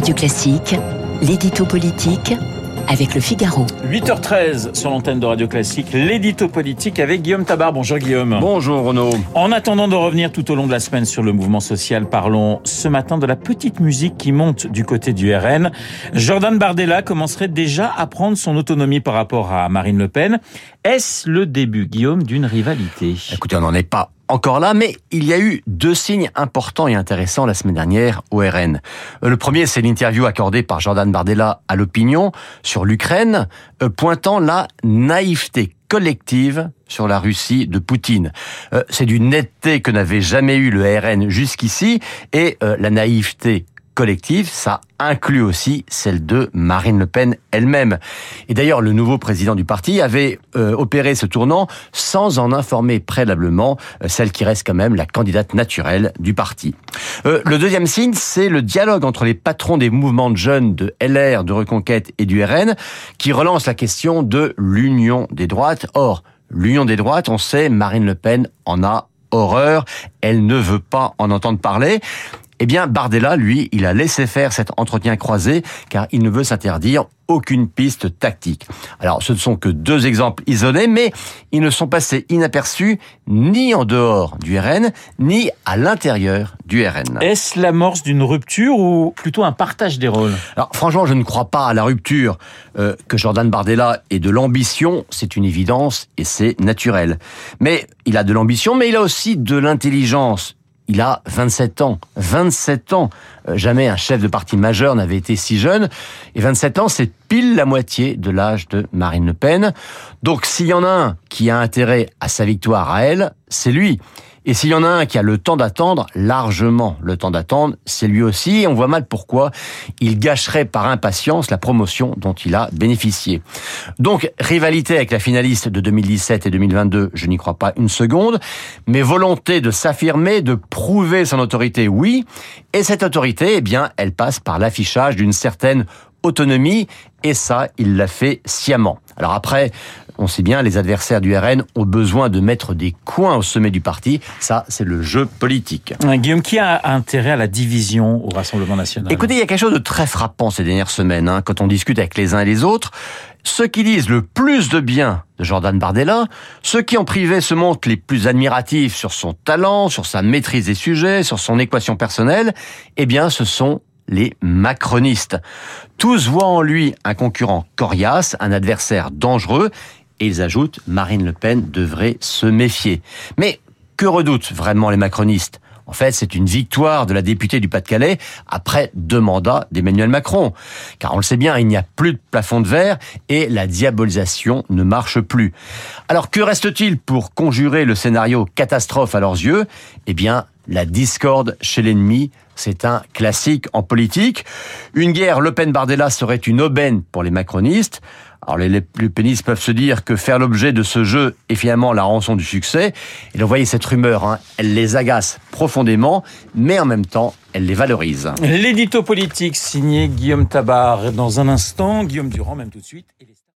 Radio Classique, l'édito politique avec le Figaro. 8h13 sur l'antenne de Radio Classique, l'édito politique avec Guillaume Tabar. Bonjour Guillaume. Bonjour Renaud. En attendant de revenir tout au long de la semaine sur le mouvement social, parlons ce matin de la petite musique qui monte du côté du RN. Jordan Bardella commencerait déjà à prendre son autonomie par rapport à Marine Le Pen. Est-ce le début, Guillaume, d'une rivalité? Écoutez, on n'en est pas encore là, mais il y a eu deux signes importants et intéressants la semaine dernière au RN. Euh, le premier, c'est l'interview accordée par Jordan Bardella à l'opinion sur l'Ukraine, euh, pointant la naïveté collective sur la Russie de Poutine. Euh, c'est d'une netteté que n'avait jamais eu le RN jusqu'ici, et la naïveté collective, ça inclut aussi celle de Marine Le Pen elle-même. Et d'ailleurs, le nouveau président du parti avait euh, opéré ce tournant sans en informer préalablement euh, celle qui reste quand même la candidate naturelle du parti. Euh, le deuxième signe, c'est le dialogue entre les patrons des mouvements de jeunes de LR, de Reconquête et du RN, qui relance la question de l'union des droites. Or, l'union des droites, on sait, Marine Le Pen en a horreur, elle ne veut pas en entendre parler. Eh bien, Bardella, lui, il a laissé faire cet entretien croisé car il ne veut s'interdire aucune piste tactique. Alors, ce ne sont que deux exemples isolés, mais ils ne sont passés inaperçus ni en dehors du RN, ni à l'intérieur du RN. Est-ce l'amorce d'une rupture ou plutôt un partage des rôles? Alors, franchement, je ne crois pas à la rupture. Euh, que Jordan Bardella ait de l'ambition, c'est une évidence et c'est naturel. Mais il a de l'ambition, mais il a aussi de l'intelligence il a 27 ans. 27 ans. Euh, jamais un chef de parti majeur n'avait été si jeune. Et 27 ans, c'est pile la moitié de l'âge de Marine Le Pen. Donc s'il y en a un qui a intérêt à sa victoire à elle, c'est lui. Et s'il y en a un qui a le temps d'attendre, largement le temps d'attendre, c'est lui aussi. Et on voit mal pourquoi il gâcherait par impatience la promotion dont il a bénéficié. Donc, rivalité avec la finaliste de 2017 et 2022, je n'y crois pas une seconde. Mais volonté de s'affirmer, de prouver son autorité, oui. Et cette autorité, eh bien, elle passe par l'affichage d'une certaine autonomie, et ça, il l'a fait sciemment. Alors après, on sait bien, les adversaires du RN ont besoin de mettre des coins au sommet du parti. Ça, c'est le jeu politique. Guillaume, qui a intérêt à la division au Rassemblement national? Écoutez, il y a quelque chose de très frappant ces dernières semaines, hein, quand on discute avec les uns et les autres. Ceux qui disent le plus de bien de Jordan Bardella, ceux qui en privé se montrent les plus admiratifs sur son talent, sur sa maîtrise des sujets, sur son équation personnelle, eh bien, ce sont les macronistes. Tous voient en lui un concurrent coriace, un adversaire dangereux, et ils ajoutent Marine Le Pen devrait se méfier. Mais que redoutent vraiment les macronistes? En fait, c'est une victoire de la députée du Pas-de-Calais après deux mandats d'Emmanuel Macron. Car on le sait bien, il n'y a plus de plafond de verre et la diabolisation ne marche plus. Alors que reste-t-il pour conjurer le scénario catastrophe à leurs yeux? Eh bien, la discorde chez l'ennemi, c'est un classique en politique. Une guerre Le Pen-Bardella serait une aubaine pour les macronistes. Alors les, pénistes peuvent se dire que faire l'objet de ce jeu est finalement la rançon du succès. Et donc voyez cette rumeur, hein, elle les agace profondément, mais en même temps, elle les valorise. L'édito politique signé Guillaume Tabar. Dans un instant, Guillaume Durand, même tout de suite.